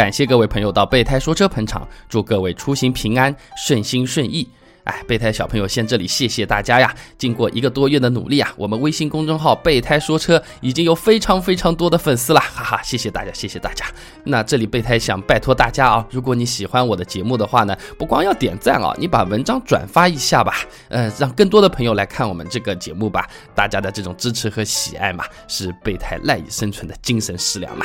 感谢各位朋友到备胎说车捧场，祝各位出行平安，顺心顺意。哎，备胎小朋友先这里谢谢大家呀！经过一个多月的努力啊，我们微信公众号“备胎说车”已经有非常非常多的粉丝了，哈哈！谢谢大家，谢谢大家。那这里备胎想拜托大家啊，如果你喜欢我的节目的话呢，不光要点赞啊，你把文章转发一下吧，呃，让更多的朋友来看我们这个节目吧。大家的这种支持和喜爱嘛，是备胎赖以生存的精神食粮嘛。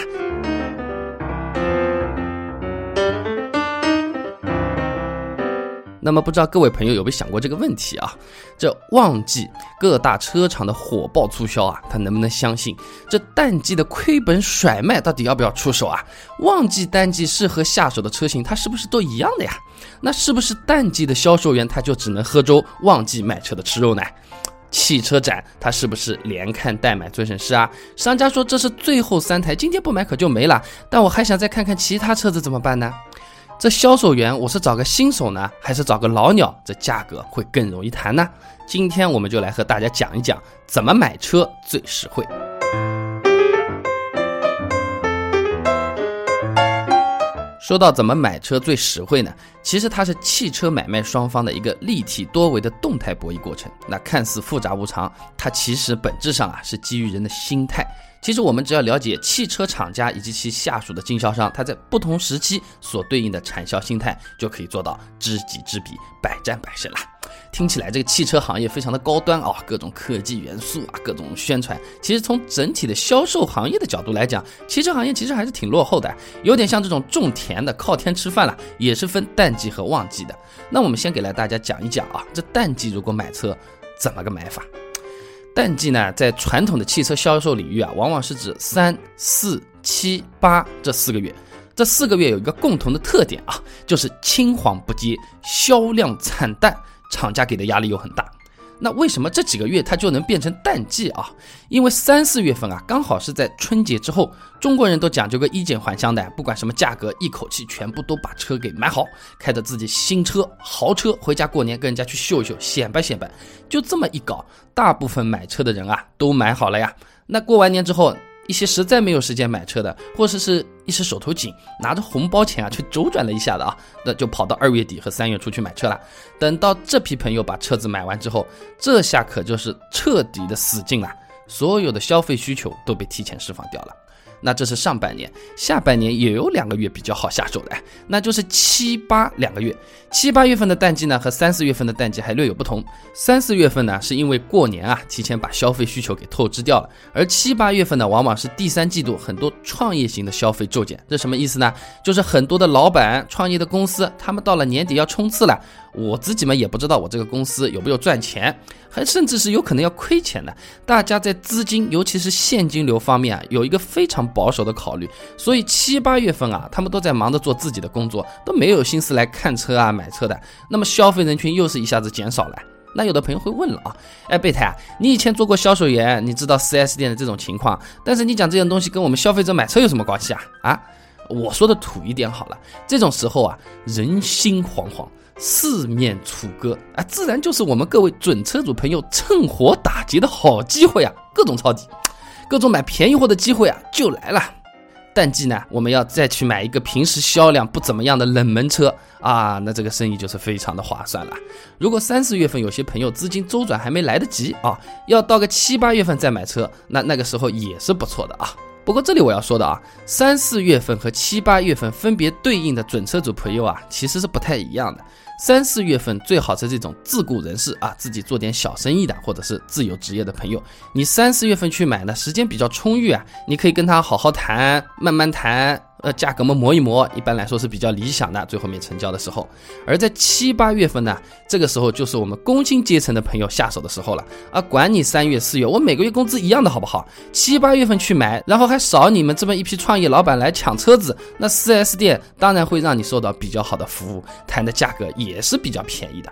那么不知道各位朋友有没有想过这个问题啊？这旺季各大车厂的火爆促销啊，他能不能相信这淡季的亏本甩卖到底要不要出手啊？旺季淡季适合下手的车型，它是不是都一样的呀？那是不是淡季的销售员他就只能喝粥，旺季买车的吃肉呢？汽车展他是不是连看带买最省事啊？商家说这是最后三台，今天不买可就没了，但我还想再看看其他车子怎么办呢？这销售员，我是找个新手呢，还是找个老鸟？这价格会更容易谈呢？今天我们就来和大家讲一讲，怎么买车最实惠。说到怎么买车最实惠呢？其实它是汽车买卖双方的一个立体多维的动态博弈过程。那看似复杂无常，它其实本质上啊是基于人的心态。其实我们只要了解汽车厂家以及其下属的经销商，他在不同时期所对应的产销心态，就可以做到知己知彼，百战百胜啦。听起来这个汽车行业非常的高端啊，各种科技元素啊，各种宣传。其实从整体的销售行业的角度来讲，汽车行业其实还是挺落后的，有点像这种种田的靠天吃饭了，也是分淡季和旺季的。那我们先给来大家讲一讲啊，这淡季如果买车怎么个买法？淡季呢，在传统的汽车销售领域啊，往往是指三四七八这四个月。这四个月有一个共同的特点啊，就是青黄不接，销量惨淡，厂家给的压力又很大。那为什么这几个月它就能变成淡季啊？因为三四月份啊，刚好是在春节之后，中国人都讲究个衣锦还乡的，不管什么价格，一口气全部都把车给买好，开着自己新车豪车回家过年，跟人家去秀秀，显摆显摆。就这么一搞，大部分买车的人啊都买好了呀。那过完年之后。一些实在没有时间买车的，或者是一时手头紧，拿着红包钱啊去周转了一下的啊，那就跑到二月底和三月初去买车了。等到这批朋友把车子买完之后，这下可就是彻底的死劲了，所有的消费需求都被提前释放掉了。那这是上半年，下半年也有两个月比较好下手的，那就是七八两个月。七八月份的淡季呢，和三四月份的淡季还略有不同。三四月份呢，是因为过年啊，提前把消费需求给透支掉了；而七八月份呢，往往是第三季度很多创业型的消费骤减。这什么意思呢？就是很多的老板创业的公司，他们到了年底要冲刺了。我自己嘛也不知道我这个公司有没有赚钱，还甚至是有可能要亏钱的。大家在资金，尤其是现金流方面啊，有一个非常保守的考虑。所以七八月份啊，他们都在忙着做自己的工作，都没有心思来看车啊、买车的。那么消费人群又是一下子减少了。那有的朋友会问了啊，哎，备胎啊，你以前做过销售员，你知道 4S 店的这种情况，但是你讲这些东西跟我们消费者买车有什么关系啊？啊，我说的土一点好了，这种时候啊，人心惶惶。四面楚歌啊，自然就是我们各位准车主朋友趁火打劫的好机会啊！各种抄底，各种买便宜货的机会啊，就来了。淡季呢，我们要再去买一个平时销量不怎么样的冷门车啊，那这个生意就是非常的划算了。如果三四月份有些朋友资金周转还没来得及啊，要到个七八月份再买车，那那个时候也是不错的啊。不过这里我要说的啊，三四月份和七八月份分别对应的准车主朋友啊，其实是不太一样的。三四月份最好是这种自雇人士啊，自己做点小生意的，或者是自由职业的朋友。你三四月份去买呢，时间比较充裕啊，你可以跟他好好谈，慢慢谈。呃，价格嘛磨一磨，一般来说是比较理想的，最后面成交的时候。而在七八月份呢，这个时候就是我们工薪阶层的朋友下手的时候了啊！管你三月四月，我每个月工资一样的好不好？七八月份去买，然后还少你们这么一批创业老板来抢车子，那 4S 店当然会让你受到比较好的服务，谈的价格也是比较便宜的。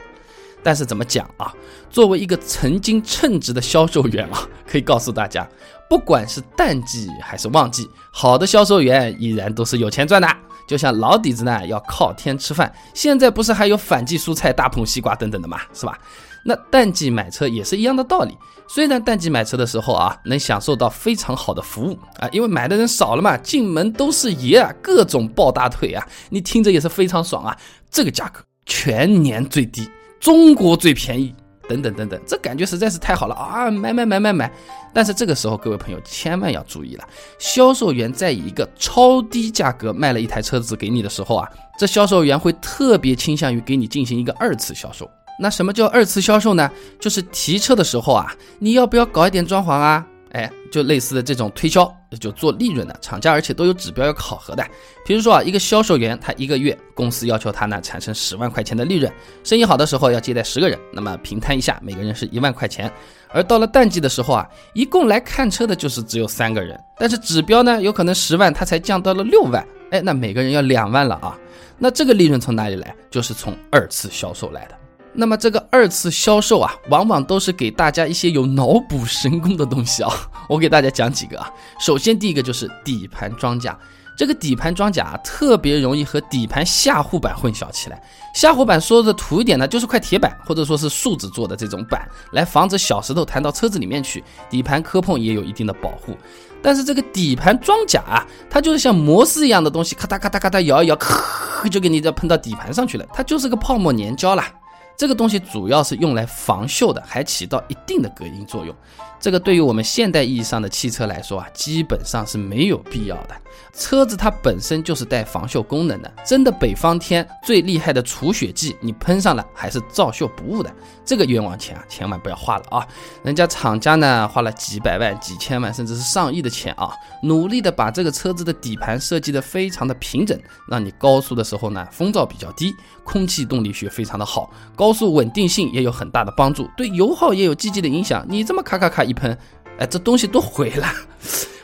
但是怎么讲啊？作为一个曾经称职的销售员啊，可以告诉大家，不管是淡季还是旺季，好的销售员依然都是有钱赚的。就像老底子呢要靠天吃饭，现在不是还有反季蔬菜、大棚西瓜等等的嘛，是吧？那淡季买车也是一样的道理。虽然淡季买车的时候啊，能享受到非常好的服务啊，因为买的人少了嘛，进门都是爷啊，各种抱大腿啊，你听着也是非常爽啊。这个价格全年最低，中国最便宜，等等等等，这感觉实在是太好了啊！买买买买买。但是这个时候，各位朋友千万要注意了，销售员在以一个超低价格卖了一台车子给你的时候啊，这销售员会特别倾向于给你进行一个二次销售。那什么叫二次销售呢？就是提车的时候啊，你要不要搞一点装潢啊？哎，就类似的这种推销，就做利润的厂家，而且都有指标要考核的。比如说啊，一个销售员他一个月公司要求他呢产生十万块钱的利润，生意好的时候要接待十个人，那么平摊一下，每个人是一万块钱。而到了淡季的时候啊，一共来看车的就是只有三个人，但是指标呢有可能十万，他才降到了六万，哎，那每个人要两万了啊。那这个利润从哪里来？就是从二次销售来的。那么这个二次销售啊，往往都是给大家一些有脑补神功的东西啊。我给大家讲几个啊。首先第一个就是底盘装甲，这个底盘装甲啊，特别容易和底盘下护板混淆起来。下护板说的土一点呢，就是块铁板或者说是树脂做的这种板，来防止小石头弹到车子里面去，底盘磕碰也有一定的保护。但是这个底盘装甲啊，它就是像摩丝一样的东西，咔嗒咔嗒咔嗒摇一摇，咔就给你这喷到底盘上去了，它就是个泡沫粘胶啦。这个东西主要是用来防锈的，还起到一定的隔音作用。这个对于我们现代意义上的汽车来说啊，基本上是没有必要的。车子它本身就是带防锈功能的，真的北方天最厉害的除雪剂，你喷上了还是照锈不误的。这个冤枉钱啊，千万不要花了啊！人家厂家呢花了几百万、几千万，甚至是上亿的钱啊，努力的把这个车子的底盘设计的非常的平整，让你高速的时候呢风噪比较低，空气动力学非常的好，高速稳定性也有很大的帮助，对油耗也有积极的影响。你这么咔咔咔一。喷，哎，这东西都毁了。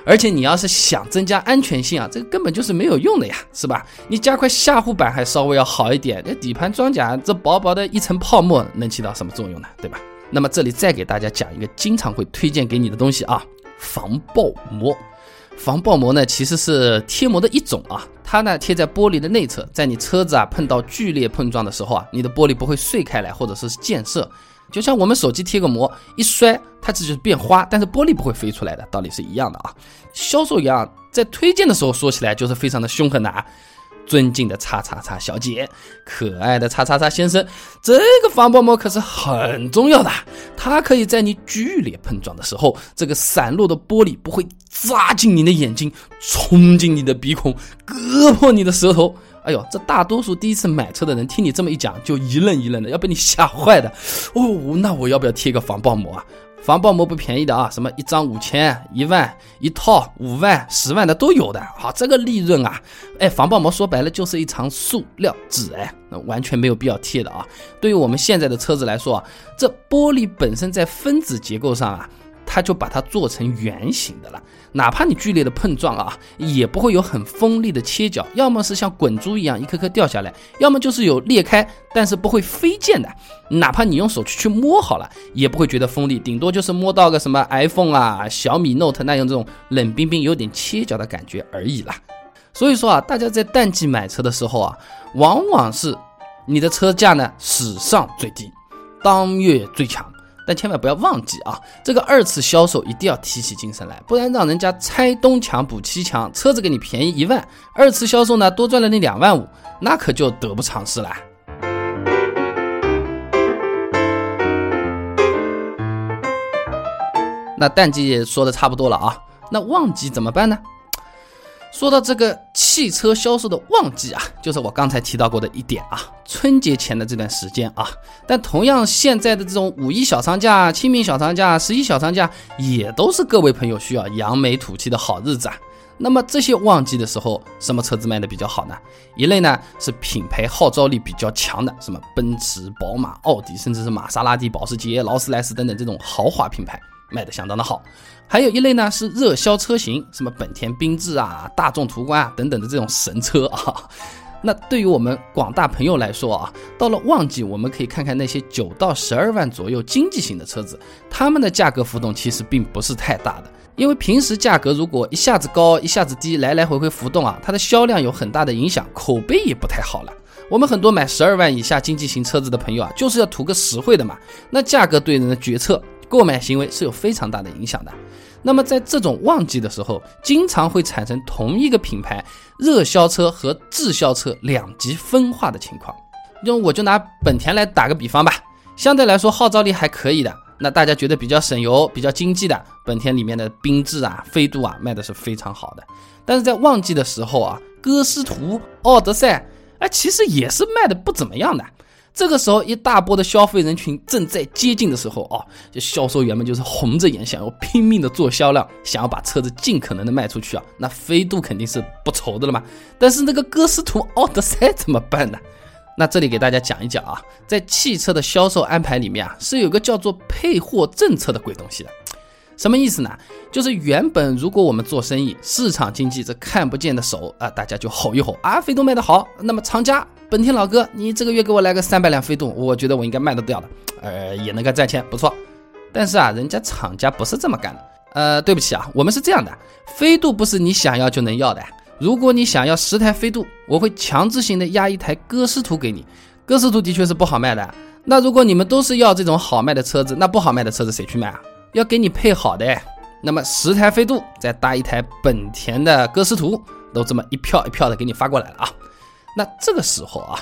而且你要是想增加安全性啊，这个根本就是没有用的呀，是吧？你加块下护板还稍微要好一点，那底盘装甲这薄薄的一层泡沫能起到什么作用呢？对吧？那么这里再给大家讲一个经常会推荐给你的东西啊，防爆膜。防爆膜呢其实是贴膜的一种啊，它呢贴在玻璃的内侧，在你车子啊碰到剧烈碰撞的时候啊，你的玻璃不会碎开来或者是溅射。就像我们手机贴个膜，一摔它这就是变花，但是玻璃不会飞出来的，道理是一样的啊。销售员在推荐的时候说起来就是非常的凶狠的啊。尊敬的叉叉叉小姐，可爱的叉叉叉先生，这个防爆膜可是很重要的，它可以在你剧烈碰撞的时候，这个散落的玻璃不会扎进你的眼睛，冲进你的鼻孔，割破你的舌头。哎呦，这大多数第一次买车的人听你这么一讲，就一愣一愣的，要被你吓坏的。哦，那我要不要贴个防爆膜啊？防爆膜不便宜的啊，什么一张五千、一万、一套五万、十万的都有的。好，这个利润啊，哎，防爆膜说白了就是一层塑料纸，哎，那完全没有必要贴的啊。对于我们现在的车子来说，这玻璃本身在分子结构上啊。它就把它做成圆形的了，哪怕你剧烈的碰撞啊，也不会有很锋利的切角，要么是像滚珠一样一颗颗掉下来，要么就是有裂开，但是不会飞溅的。哪怕你用手去去摸好了，也不会觉得锋利，顶多就是摸到个什么 iPhone 啊、小米 Note 那样这种冷冰冰、有点切角的感觉而已啦。所以说啊，大家在淡季买车的时候啊，往往是你的车价呢史上最低，当月最强。但千万不要忘记啊，这个二次销售一定要提起精神来，不然让人家拆东墙补西墙，车子给你便宜一万，二次销售呢多赚了你两万五，那可就得不偿失了。那淡季也说的差不多了啊，那旺季怎么办呢？说到这个汽车销售的旺季啊，就是我刚才提到过的一点啊，春节前的这段时间啊。但同样，现在的这种五一小长假、清明小长假、十一小长假，也都是各位朋友需要扬眉吐气的好日子啊。那么这些旺季的时候，什么车子卖的比较好呢？一类呢是品牌号召力比较强的，什么奔驰、宝马、奥迪，甚至是玛莎拉蒂、保时捷、劳斯莱斯等等这种豪华品牌。卖的相当的好，还有一类呢是热销车型，什么本田缤智啊、大众途观啊等等的这种神车啊。那对于我们广大朋友来说啊，到了旺季，我们可以看看那些九到十二万左右经济型的车子，它们的价格浮动其实并不是太大的。因为平时价格如果一下子高一下子低，来来回回浮动啊，它的销量有很大的影响，口碑也不太好了。我们很多买十二万以下经济型车子的朋友啊，就是要图个实惠的嘛。那价格对人的决策、购买行为是有非常大的影响的。那么在这种旺季的时候，经常会产生同一个品牌热销车和滞销车两极分化的情况。用我就拿本田来打个比方吧，相对来说号召力还可以的，那大家觉得比较省油、比较经济的本田里面的缤智啊、飞度啊卖的是非常好的。但是在旺季的时候啊，歌诗图、奥德赛。哎，其实也是卖的不怎么样的。这个时候，一大波的消费人群正在接近的时候啊，这销售员们就是红着眼，想要拼命的做销量，想要把车子尽可能的卖出去啊。那飞度肯定是不愁的了嘛。但是那个歌诗图、奥德赛怎么办呢？那这里给大家讲一讲啊，在汽车的销售安排里面啊，是有个叫做配货政策的鬼东西的。什么意思呢？就是原本如果我们做生意，市场经济这看不见的手啊，大家就吼一吼啊，飞度卖得好，那么厂家本田老哥，你这个月给我来个三百辆飞度，我觉得我应该卖得掉的，呃，也能够赚钱，不错。但是啊，人家厂家不是这么干的，呃，对不起啊，我们是这样的，飞度不是你想要就能要的。如果你想要十台飞度，我会强制性的压一台歌诗图给你，歌诗图的确是不好卖的。那如果你们都是要这种好卖的车子，那不好卖的车子谁去卖啊？要给你配好的，那么十台飞度再搭一台本田的歌诗图，都这么一票一票的给你发过来了啊。那这个时候啊，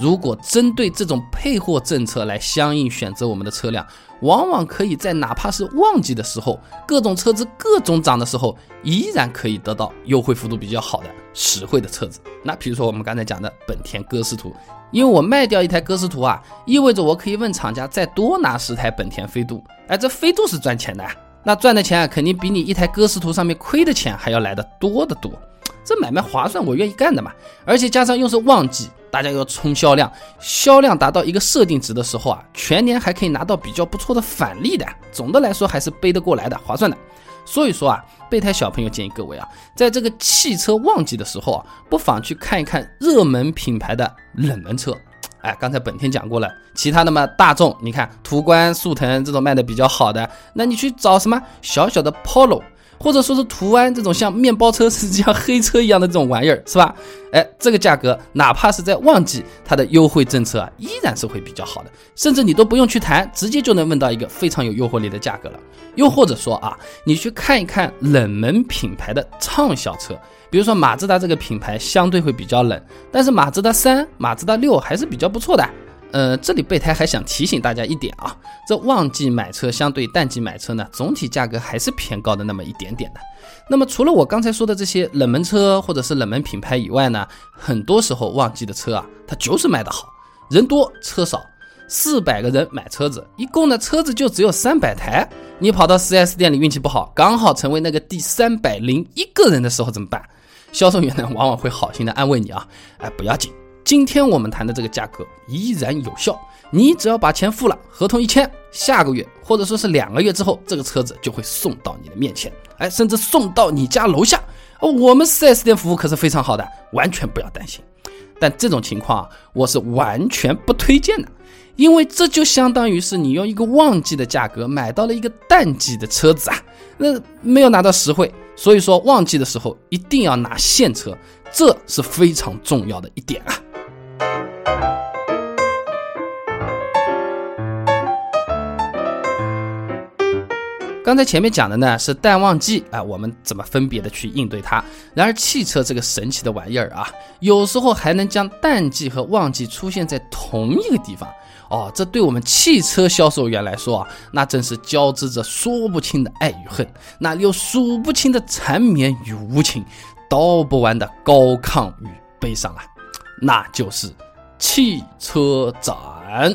如果针对这种配货政策来相应选择我们的车辆，往往可以在哪怕是旺季的时候，各种车子各种涨的时候，依然可以得到优惠幅度比较好的实惠的车子。那比如说我们刚才讲的本田歌诗图。因为我卖掉一台歌诗图啊，意味着我可以问厂家再多拿十台本田飞度，哎，这飞度是赚钱的，那赚的钱啊，肯定比你一台歌诗图上面亏的钱还要来的多得多，这买卖划算，我愿意干的嘛。而且加上又是旺季，大家要冲销量，销量达到一个设定值的时候啊，全年还可以拿到比较不错的返利的，总的来说还是背得过来的，划算的。所以说啊，备胎小朋友建议各位啊，在这个汽车旺季的时候啊，不妨去看一看热门品牌的冷门车。哎，刚才本田讲过了，其他的嘛，大众，你看途观、速腾这种卖的比较好的，那你去找什么小小的 Polo。或者说是途安这种像面包车是像黑车一样的这种玩意儿，是吧？哎，这个价格哪怕是在旺季，它的优惠政策啊依然是会比较好的，甚至你都不用去谈，直接就能问到一个非常有诱惑力的价格了。又或者说啊，你去看一看冷门品牌的畅销车，比如说马自达这个品牌相对会比较冷，但是马自达三、马自达六还是比较不错的。呃，这里备胎还想提醒大家一点啊，这旺季买车相对淡季买车呢，总体价格还是偏高的那么一点点的。那么除了我刚才说的这些冷门车或者是冷门品牌以外呢，很多时候旺季的车啊，它就是卖得好，人多车少，四百个人买车子，一共呢车子就只有三百台，你跑到 4S 店里运气不好，刚好成为那个第三百零一个人的时候怎么办？销售员呢往往会好心的安慰你啊，哎不要紧。今天我们谈的这个价格依然有效，你只要把钱付了，合同一签，下个月或者说是两个月之后，这个车子就会送到你的面前，哎，甚至送到你家楼下。哦，我们 4S 店服务可是非常好的，完全不要担心。但这种情况啊，我是完全不推荐的，因为这就相当于是你用一个旺季的价格买到了一个淡季的车子啊，那没有拿到实惠。所以说，旺季的时候一定要拿现车，这是非常重要的一点啊。刚才前面讲的呢是淡旺季啊，我们怎么分别的去应对它？然而汽车这个神奇的玩意儿啊，有时候还能将淡季和旺季出现在同一个地方哦，这对我们汽车销售员来说啊，那真是交织着说不清的爱与恨，那有数不清的缠绵与无情，道不完的高亢与悲伤啊，那就是汽车展。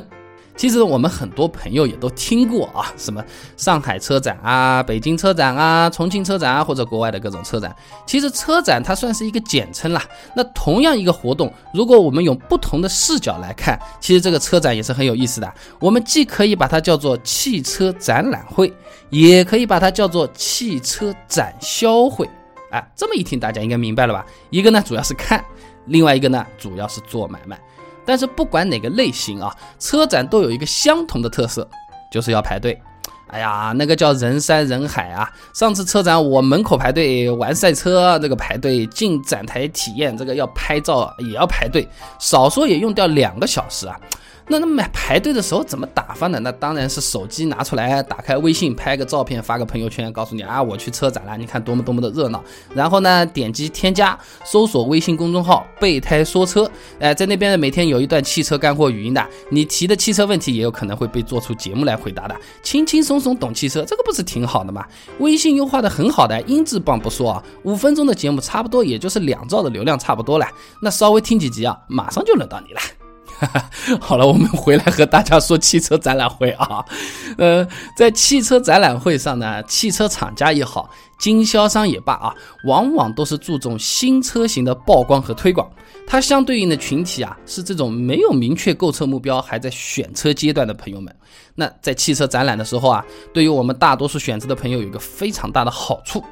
其实我们很多朋友也都听过啊，什么上海车展啊、北京车展啊、重庆车展啊，或者国外的各种车展。其实车展它算是一个简称啦。那同样一个活动，如果我们用不同的视角来看，其实这个车展也是很有意思的。我们既可以把它叫做汽车展览会，也可以把它叫做汽车展销会。哎，这么一听，大家应该明白了吧？一个呢主要是看，另外一个呢主要是做买卖。但是不管哪个类型啊，车展都有一个相同的特色，就是要排队。哎呀，那个叫人山人海啊！上次车展我门口排队玩赛车，这个排队进展台体验，这个要拍照也要排队，少说也用掉两个小时啊。那那买排队的时候怎么打发呢？那当然是手机拿出来，打开微信拍个照片，发个朋友圈，告诉你啊，我去车展了，你看多么多么的热闹。然后呢，点击添加，搜索微信公众号“备胎说车”，哎，在那边每天有一段汽车干货语音的，你提的汽车问题也有可能会被做出节目来回答的，轻轻松松懂汽车，这个不是挺好的吗？微信优化的很好的，音质棒不说啊，五分钟的节目差不多也就是两兆的流量差不多了，那稍微听几集啊，马上就轮到你了。好了，我们回来和大家说汽车展览会啊。呃，在汽车展览会上呢，汽车厂家也好，经销商也罢啊，往往都是注重新车型的曝光和推广。它相对应的群体啊，是这种没有明确购车目标，还在选车阶段的朋友们。那在汽车展览的时候啊，对于我们大多数选择的朋友，有一个非常大的好处，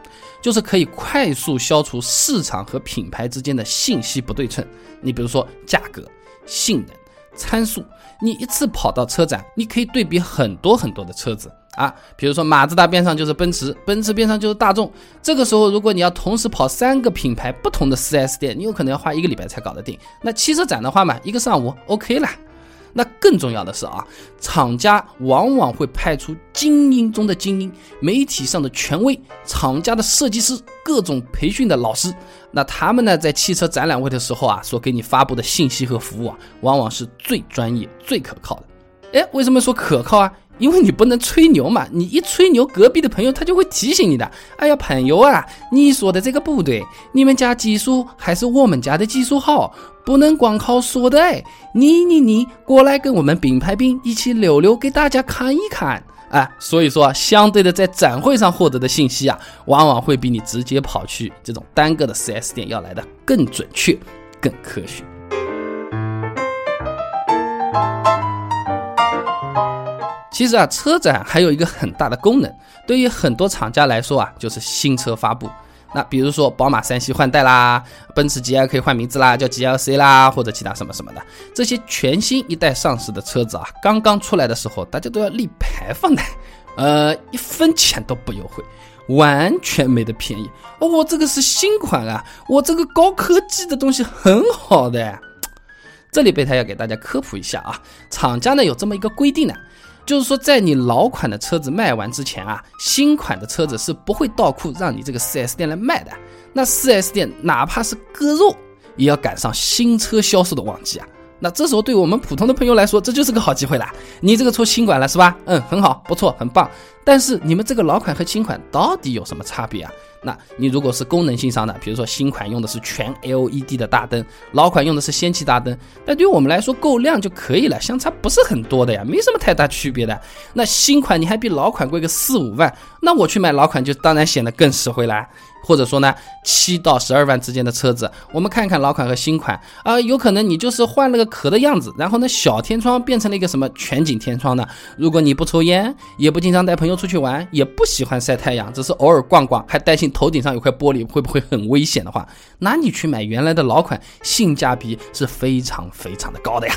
就是可以快速消除市场和品牌之间的信息不对称。你比如说价格。性能参数，你一次跑到车展，你可以对比很多很多的车子啊，比如说马自达边上就是奔驰，奔驰边上就是大众。这个时候，如果你要同时跑三个品牌不同的 4S 店，你有可能要花一个礼拜才搞得定。那汽车展的话嘛，一个上午 OK 了。那更重要的是啊，厂家往往会派出精英中的精英，媒体上的权威，厂家的设计师，各种培训的老师。那他们呢，在汽车展览会的时候啊，所给你发布的信息和服务啊，往往是最专业、最可靠的。哎，为什么说可靠啊？因为你不能吹牛嘛，你一吹牛，隔壁的朋友他就会提醒你的。哎呀，朋友啊，你说的这个不对，你们家技术还是我们家的技术好。不能光靠说的哎，你你你过来跟我们并排兵一起溜溜，给大家看一看啊！所以说，相对的在展会上获得的信息啊，往往会比你直接跑去这种单个的 4S 店要来的更准确、更科学。其实啊，车展还有一个很大的功能，对于很多厂家来说啊，就是新车发布。那比如说宝马三系换代啦，奔驰 GL 可以换名字啦，叫 GLC 啦，或者其他什么什么的，这些全新一代上市的车子啊，刚刚出来的时候，大家都要立牌坊的，呃，一分钱都不优惠，完全没得便宜。我这个是新款啊，我这个高科技的东西很好的。这里备胎要给大家科普一下啊，厂家呢有这么一个规定呢。就是说，在你老款的车子卖完之前啊，新款的车子是不会倒库让你这个 4S 店来卖的。那 4S 店哪怕是割肉，也要赶上新车销售的旺季啊。那这时候对我们普通的朋友来说，这就是个好机会了。你这个出新款了是吧？嗯，很好，不错，很棒。但是你们这个老款和新款到底有什么差别啊？那你如果是功能性上的，比如说新款用的是全 LED 的大灯，老款用的是氙气大灯，那对于我们来说够亮就可以了，相差不是很多的呀，没什么太大区别的。那新款你还比老款贵个四五万，那我去买老款就当然显得更实惠了。或者说呢，七到十二万之间的车子，我们看看老款和新款啊，有可能你就是换了个壳的样子，然后呢，小天窗变成了一个什么全景天窗呢？如果你不抽烟，也不经常带朋友出去玩，也不喜欢晒太阳，只是偶尔逛逛，还担心头顶上有块玻璃会不会很危险的话，那你去买原来的老款，性价比是非常非常的高的呀。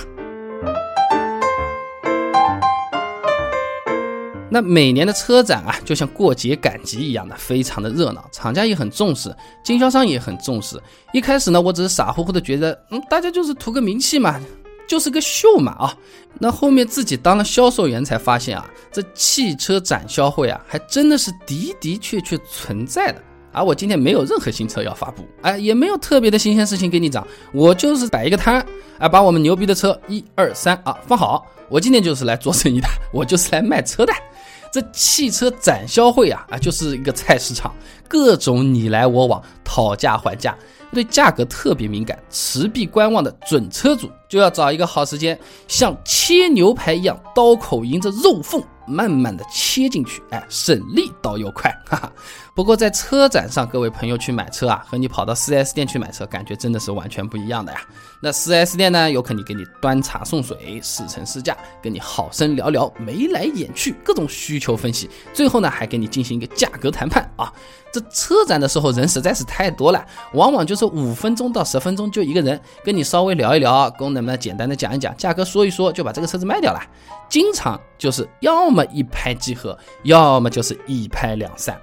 那每年的车展啊，就像过节赶集一样的，非常的热闹，厂家也很重视，经销商也很重视。一开始呢，我只是傻乎乎的觉得，嗯，大家就是图个名气嘛，就是个秀嘛啊。那后面自己当了销售员才发现啊，这汽车展销会啊，还真的是的的确确存在的。而我今天没有任何新车要发布，哎，也没有特别的新鲜事情给你讲，我就是摆一个摊，啊，把我们牛逼的车一二三啊放好。我今天就是来做生意的，我就是来卖车的。这汽车展销会啊啊，就是一个菜市场，各种你来我往，讨价还价，对价格特别敏感、持币观望的准车主，就要找一个好时间，像切牛排一样，刀口迎着肉缝。慢慢的切进去，哎，省力倒又快，哈哈。不过在车展上，各位朋友去买车啊，和你跑到 4S 店去买车，感觉真的是完全不一样的呀。那 4S 店呢，有可能给你端茶送水，试乘试驾，跟你好生聊聊眉来眼去，各种需求分析，最后呢，还给你进行一个价格谈判啊。这车展的时候人实在是太多了，往往就是五分钟到十分钟就一个人跟你稍微聊一聊，功能呢简单的讲一讲，价格说一说就把这个车子卖掉了。经常就是要么一拍即合，要么就是一拍两散。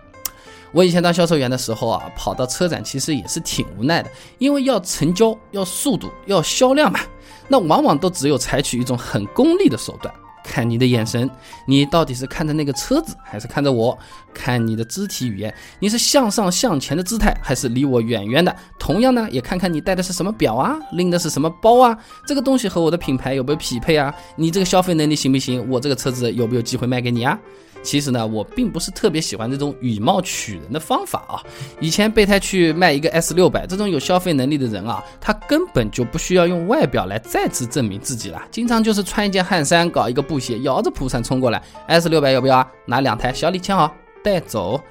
我以前当销售员的时候啊，跑到车展其实也是挺无奈的，因为要成交、要速度、要销量嘛，那往往都只有采取一种很功利的手段。看你的眼神，你到底是看着那个车子，还是看着我？看你的肢体语言，你是向上向前的姿态，还是离我远远的？同样呢，也看看你戴的是什么表啊，拎的是什么包啊？这个东西和我的品牌有没有匹配啊？你这个消费能力行不行？我这个车子有没有机会卖给你啊？其实呢，我并不是特别喜欢这种以貌取人的方法啊。以前备胎去卖一个 S 六百，这种有消费能力的人啊，他根本就不需要用外表来再次证明自己了。经常就是穿一件汗衫，搞一个布鞋，摇着蒲扇冲过来，S 六百要不要啊？拿两台小李签好带走，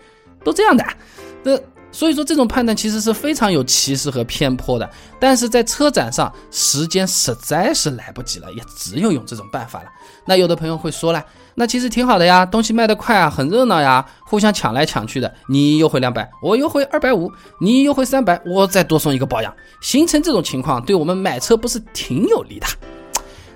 都这样的。这所以说这种判断其实是非常有歧视和偏颇的。但是在车展上，时间实在是来不及了，也只有用这种办法了。那有的朋友会说了。那其实挺好的呀，东西卖得快啊，很热闹呀，互相抢来抢去的。你优惠两百，我优惠二百五，你优惠三百，我再多送一个保养，形成这种情况，对我们买车不是挺有利的？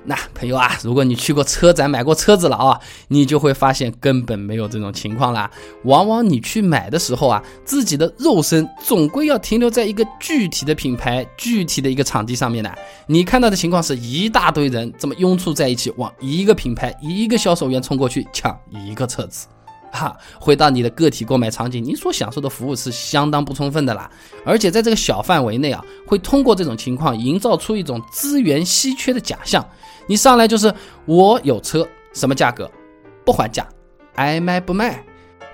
那朋友啊，如果你去过车展买过车子了啊，你就会发现根本没有这种情况啦。往往你去买的时候啊，自己的肉身总归要停留在一个具体的品牌、具体的一个场地上面的。你看到的情况是一大堆人这么拥簇在一起，往一个品牌、一个销售员冲过去抢一个车子。哈，回到你的个体购买场景，你所享受的服务是相当不充分的啦。而且在这个小范围内啊，会通过这种情况营造出一种资源稀缺的假象。你上来就是我有车，什么价格，不还价，爱卖不卖。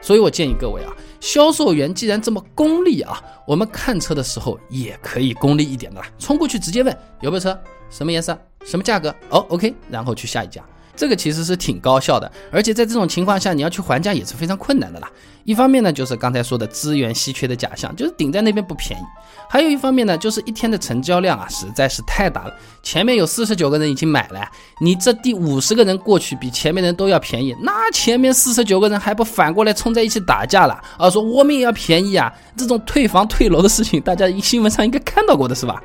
所以我建议各位啊，销售员既然这么功利啊，我们看车的时候也可以功利一点的啦，冲过去直接问有没有车，什么颜色，什么价格，哦，OK，然后去下一家。这个其实是挺高效的，而且在这种情况下，你要去还价也是非常困难的啦。一方面呢，就是刚才说的资源稀缺的假象，就是顶在那边不便宜；还有一方面呢，就是一天的成交量啊实在是太大了。前面有四十九个人已经买了，你这第五十个人过去比前面人都要便宜，那前面四十九个人还不反过来冲在一起打架了啊？说我们也要便宜啊！这种退房退楼的事情，大家新闻上应该看到过的是吧？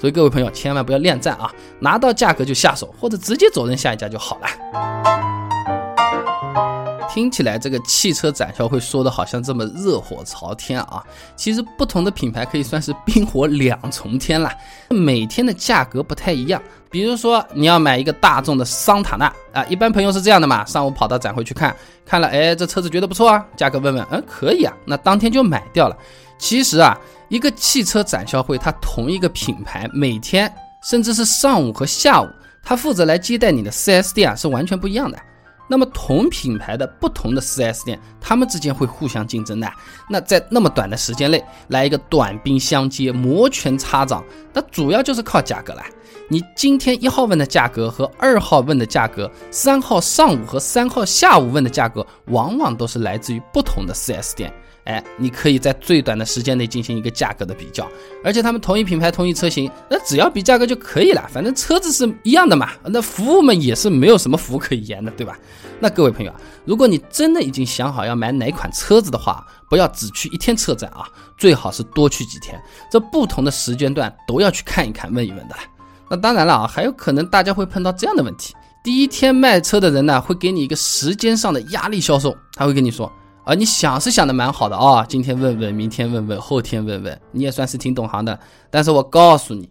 所以各位朋友千万不要恋战啊，拿到价格就下手，或者直接走人下一家就好了。听起来这个汽车展销会说的好像这么热火朝天啊，其实不同的品牌可以算是冰火两重天了，每天的价格不太一样。比如说你要买一个大众的桑塔纳啊，一般朋友是这样的嘛，上午跑到展会去看，看了，哎，这车子觉得不错啊，价格问问，嗯，可以啊，那当天就买掉了。其实啊，一个汽车展销会，它同一个品牌每天甚至是上午和下午，它负责来接待你的 4S 店啊，是完全不一样的。那么同品牌的不同的 4S 店，他们之间会互相竞争的。那在那么短的时间内来一个短兵相接、摩拳擦掌，那主要就是靠价格了。你今天一号问的价格和二号问的价格，三号上午和三号下午问的价格，往往都是来自于不同的 4S 店。哎，你可以在最短的时间内进行一个价格的比较，而且他们同一品牌、同一车型，那只要比价格就可以了。反正车子是一样的嘛，那服务嘛也是没有什么服务可言的，对吧？那各位朋友啊，如果你真的已经想好要买哪款车子的话，不要只去一天车展啊，最好是多去几天，这不同的时间段都要去看一看、问一问的。那当然了啊，还有可能大家会碰到这样的问题：第一天卖车的人呢，会给你一个时间上的压力销售，他会跟你说。啊，你想是想的蛮好的啊，今天问问，明天问问，后天问问，你也算是挺懂行的。但是我告诉你，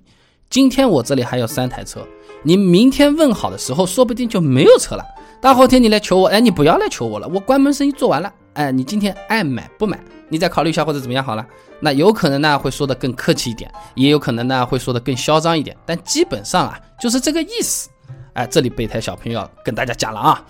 今天我这里还有三台车，你明天问好的时候，说不定就没有车了。大后天你来求我，哎，你不要来求我了，我关门生意做完了。哎，你今天爱买不买，你再考虑一下或者怎么样好了。那有可能呢会说的更客气一点，也有可能呢会说的更嚣张一点，但基本上啊就是这个意思。哎，这里备胎小朋友跟大家讲了啊，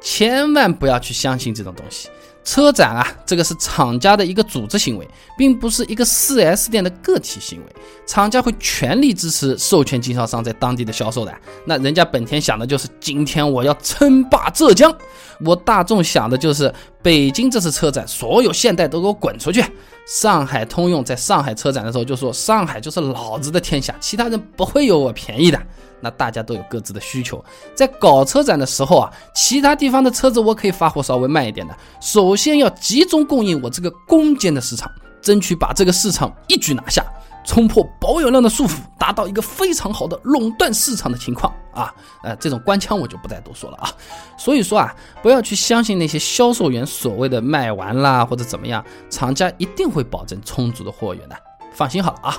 千万不要去相信这种东西。车展啊，这个是厂家的一个组织行为，并不是一个 4S 店的个体行为。厂家会全力支持授权经销商在当地的销售的。那人家本田想的就是今天我要称霸浙江，我大众想的就是北京这次车展所有现代都给我滚出去。上海通用在上海车展的时候就说，上海就是老子的天下，其他人不会有我便宜的。那大家都有各自的需求，在搞车展的时候啊，其他地方的车子我可以发货稍微慢一点的。首先要集中供应我这个攻坚的市场，争取把这个市场一举拿下。冲破保有量的束缚，达到一个非常好的垄断市场的情况啊！呃，这种官腔我就不再多说了啊。所以说啊，不要去相信那些销售员所谓的卖完啦或者怎么样，厂家一定会保证充足的货源的，放心好了啊。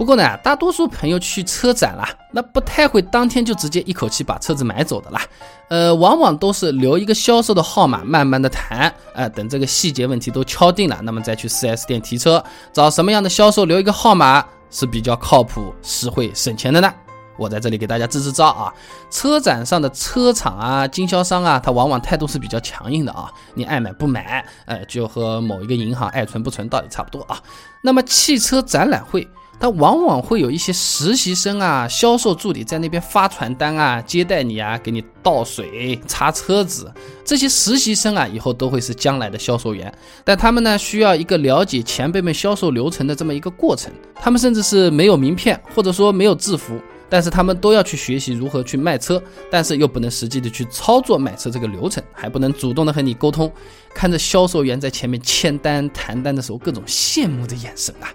不过呢，大多数朋友去车展啦，那不太会当天就直接一口气把车子买走的啦，呃，往往都是留一个销售的号码，慢慢的谈，呃，等这个细节问题都敲定了，那么再去 4S 店提车，找什么样的销售留一个号码是比较靠谱、实惠、省钱的呢？我在这里给大家支支招啊，车展上的车厂啊、经销商啊，他往往态度是比较强硬的啊，你爱买不买，呃，就和某一个银行爱存不存道理差不多啊。那么汽车展览会。他往往会有一些实习生啊、销售助理在那边发传单啊、接待你啊、给你倒水、擦车子。这些实习生啊，以后都会是将来的销售员。但他们呢，需要一个了解前辈们销售流程的这么一个过程。他们甚至是没有名片，或者说没有制服。但是他们都要去学习如何去卖车，但是又不能实际的去操作买车这个流程，还不能主动的和你沟通。看着销售员在前面签单谈单的时候，各种羡慕的眼神啊，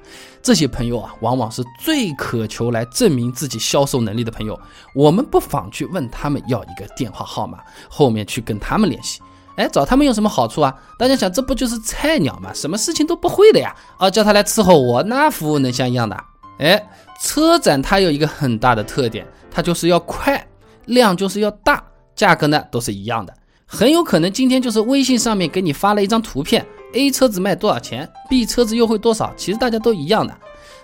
这些朋友啊，往往是最渴求来证明自己销售能力的朋友。我们不妨去问他们要一个电话号码，后面去跟他们联系。哎，找他们有什么好处啊？大家想，这不就是菜鸟吗？什么事情都不会的呀？啊，叫他来伺候我，那服务能像样的？哎。车展它有一个很大的特点，它就是要快，量就是要大，价格呢都是一样的。很有可能今天就是微信上面给你发了一张图片，A 车子卖多少钱，B 车子优惠多少，其实大家都一样的。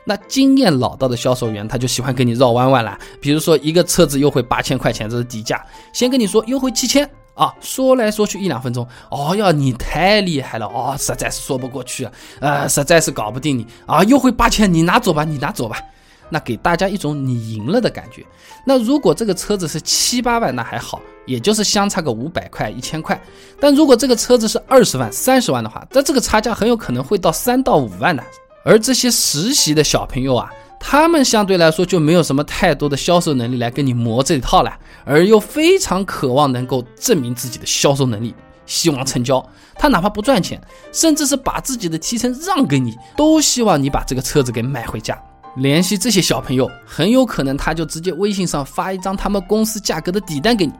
那经验老道的销售员他就喜欢跟你绕弯弯了，比如说一个车子优惠八千块钱，这是底价，先跟你说优惠七千啊，说来说去一两分钟，哦哟，你太厉害了哦，实在是说不过去啊，呃，实在是搞不定你啊，优惠八千，你拿走吧，你拿走吧。那给大家一种你赢了的感觉。那如果这个车子是七八万，那还好，也就是相差个五百块、一千块。但如果这个车子是二十万、三十万的话，那这个差价很有可能会到三到五万呢。而这些实习的小朋友啊，他们相对来说就没有什么太多的销售能力来跟你磨这一套了，而又非常渴望能够证明自己的销售能力，希望成交。他哪怕不赚钱，甚至是把自己的提成让给你，都希望你把这个车子给买回家。联系这些小朋友，很有可能他就直接微信上发一张他们公司价格的底单给你。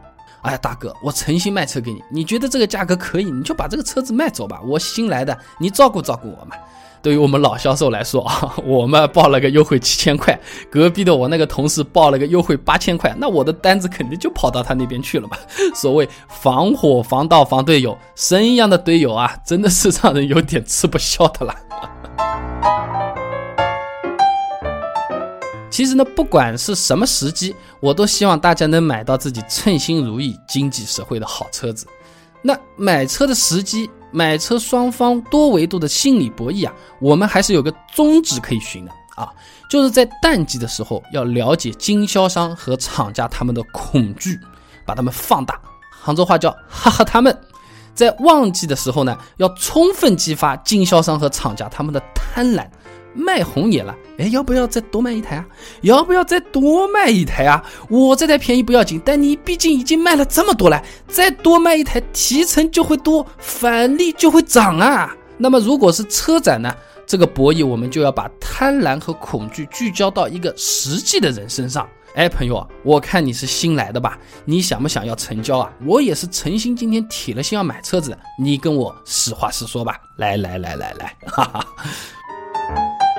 哎呀，大哥，我诚心卖车给你，你觉得这个价格可以，你就把这个车子卖走吧。我新来的，你照顾照顾我嘛。对于我们老销售来说啊，我们报了个优惠七千块，隔壁的我那个同事报了个优惠八千块，那我的单子肯定就跑到他那边去了嘛。所谓防火防盗防队友，神一样的队友啊，真的是让人有点吃不消的了。其实呢，不管是什么时机，我都希望大家能买到自己称心如意、经济实惠的好车子。那买车的时机，买车双方多维度的心理博弈啊，我们还是有个宗旨可以循的啊，就是在淡季的时候要了解经销商和厂家他们的恐惧，把他们放大。杭州话叫哈哈他们。在旺季的时候呢，要充分激发经销商和厂家他们的贪婪。卖红眼了，哎，要不要再多卖一台啊？要不要再多卖一台啊？我这台便宜不要紧，但你毕竟已经卖了这么多了，再多卖一台提成就会多，返利就会涨啊。那么如果是车展呢？这个博弈我们就要把贪婪和恐惧聚焦到一个实际的人身上。哎，朋友，我看你是新来的吧？你想不想要成交啊？我也是诚心今天铁了心要买车子，你跟我实话实说吧。来来来来来，哈哈。you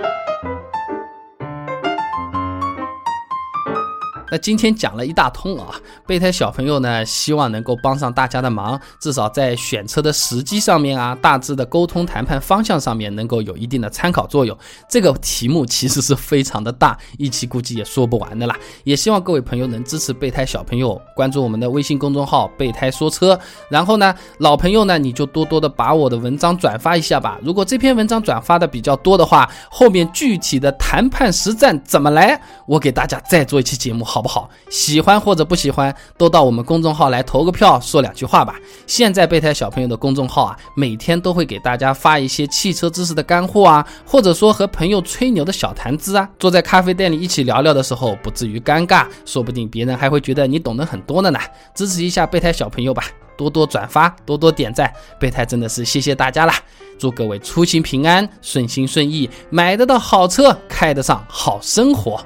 那今天讲了一大通啊，备胎小朋友呢，希望能够帮上大家的忙，至少在选车的时机上面啊，大致的沟通谈判方向上面能够有一定的参考作用。这个题目其实是非常的大，一期估计也说不完的啦。也希望各位朋友能支持备胎小朋友，关注我们的微信公众号“备胎说车”。然后呢，老朋友呢，你就多多的把我的文章转发一下吧。如果这篇文章转发的比较多的话，后面具体的谈判实战怎么来，我给大家再做一期节目，好。不好？喜欢或者不喜欢，都到我们公众号来投个票，说两句话吧。现在备胎小朋友的公众号啊，每天都会给大家发一些汽车知识的干货啊，或者说和朋友吹牛的小谈资啊。坐在咖啡店里一起聊聊的时候，不至于尴尬，说不定别人还会觉得你懂得很多的呢。支持一下备胎小朋友吧。多多转发，多多点赞。备胎真的是谢谢大家啦！祝各位出行平安，顺心顺意，买得到好车，开得上好生活。